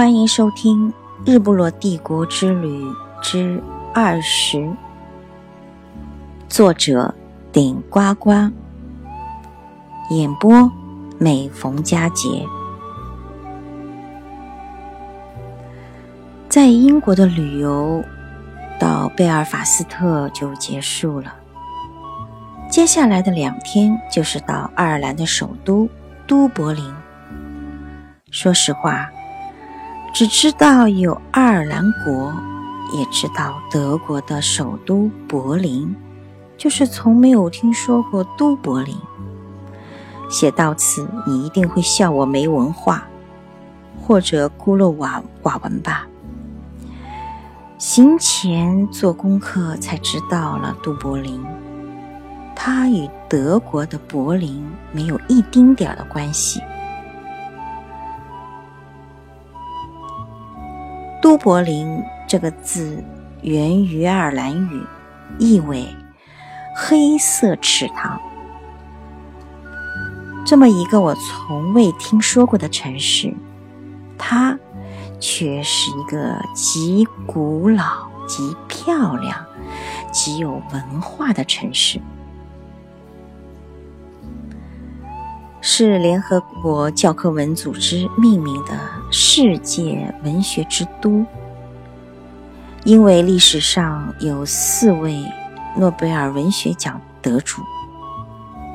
欢迎收听《日不落帝国之旅之二十》，作者顶呱呱，演播每逢佳节。在英国的旅游到贝尔法斯特就结束了，接下来的两天就是到爱尔兰的首都都柏林。说实话。只知道有爱尔兰国，也知道德国的首都柏林，就是从没有听说过都柏林。写到此，你一定会笑我没文化，或者孤陋寡寡闻吧？行前做功课才知道了都柏林，它与德国的柏林没有一丁点儿的关系。都柏林这个字源于爱尔兰语，意为“黑色池塘”。这么一个我从未听说过的城市，它却是一个极古老、极漂亮、极有文化的城市。是联合国教科文组织命名的世界文学之都，因为历史上有四位诺贝尔文学奖得主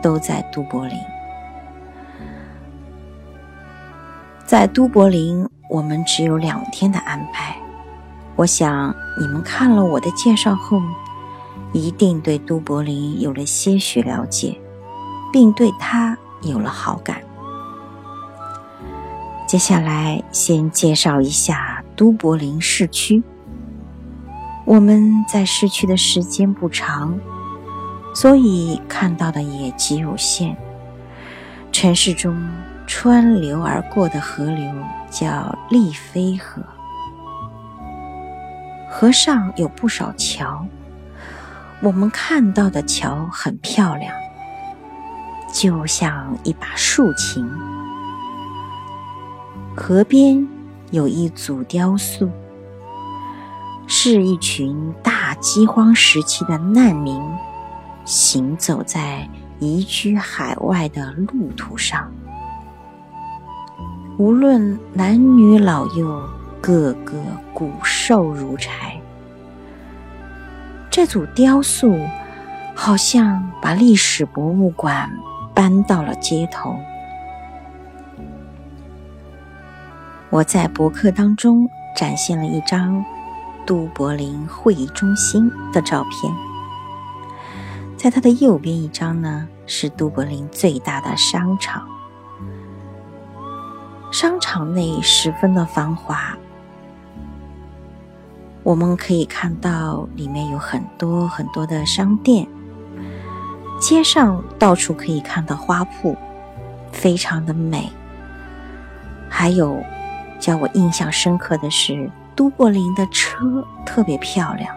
都在都柏林。在都柏林，我们只有两天的安排。我想你们看了我的介绍后，一定对都柏林有了些许了解，并对它。有了好感。接下来，先介绍一下都柏林市区。我们在市区的时间不长，所以看到的也极有限。城市中穿流而过的河流叫利菲河，河上有不少桥。我们看到的桥很漂亮。就像一把竖琴。河边有一组雕塑，是一群大饥荒时期的难民，行走在移居海外的路途上。无论男女老幼，个个骨瘦如柴。这组雕塑好像把历史博物馆。搬到了街头。我在博客当中展现了一张都柏林会议中心的照片，在它的右边一张呢是都柏林最大的商场，商场内十分的繁华，我们可以看到里面有很多很多的商店。街上到处可以看到花铺，非常的美。还有，叫我印象深刻的是，都柏林的车特别漂亮，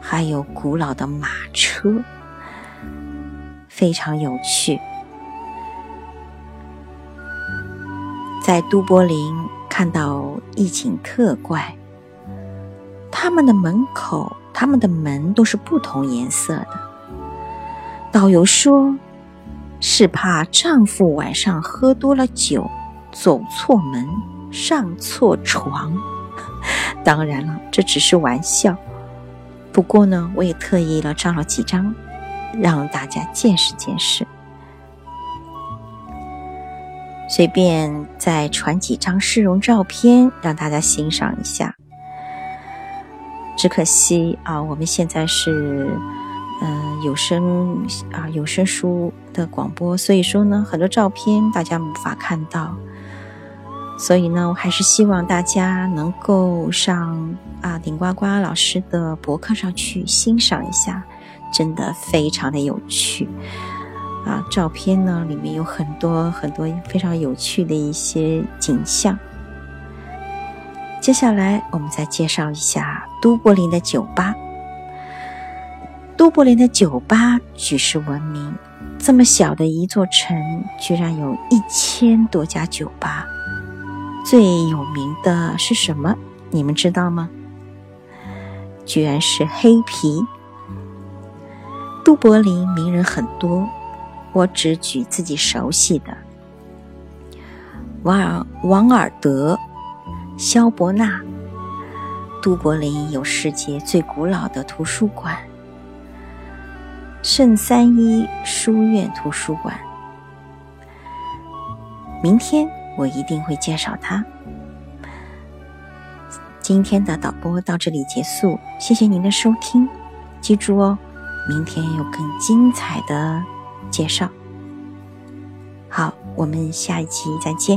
还有古老的马车，非常有趣。在都柏林看到一景特怪，他们的门口，他们的门都是不同颜色的。导游说：“是怕丈夫晚上喝多了酒，走错门，上错床。当然了，这只是玩笑。不过呢，我也特意了照了几张，让大家见识见识。随便再传几张市容照片，让大家欣赏一下。只可惜啊，我们现在是……”嗯，有声啊，有声书的广播，所以说呢，很多照片大家无法看到。所以呢，我还是希望大家能够上啊顶呱呱老师的博客上去欣赏一下，真的非常的有趣啊！照片呢里面有很多很多非常有趣的一些景象。接下来我们再介绍一下都柏林的酒吧。都柏林的酒吧举世闻名，这么小的一座城，居然有一千多家酒吧。最有名的是什么？你们知道吗？居然是黑皮。都柏林名人很多，我只举自己熟悉的：王尔王尔德、萧伯纳。都柏林有世界最古老的图书馆——圣三一书院图书馆。明天我一定会介绍它。今天的导播到这里结束，谢谢您的收听，记住哦。明天有更精彩的介绍。好，我们下一期再见。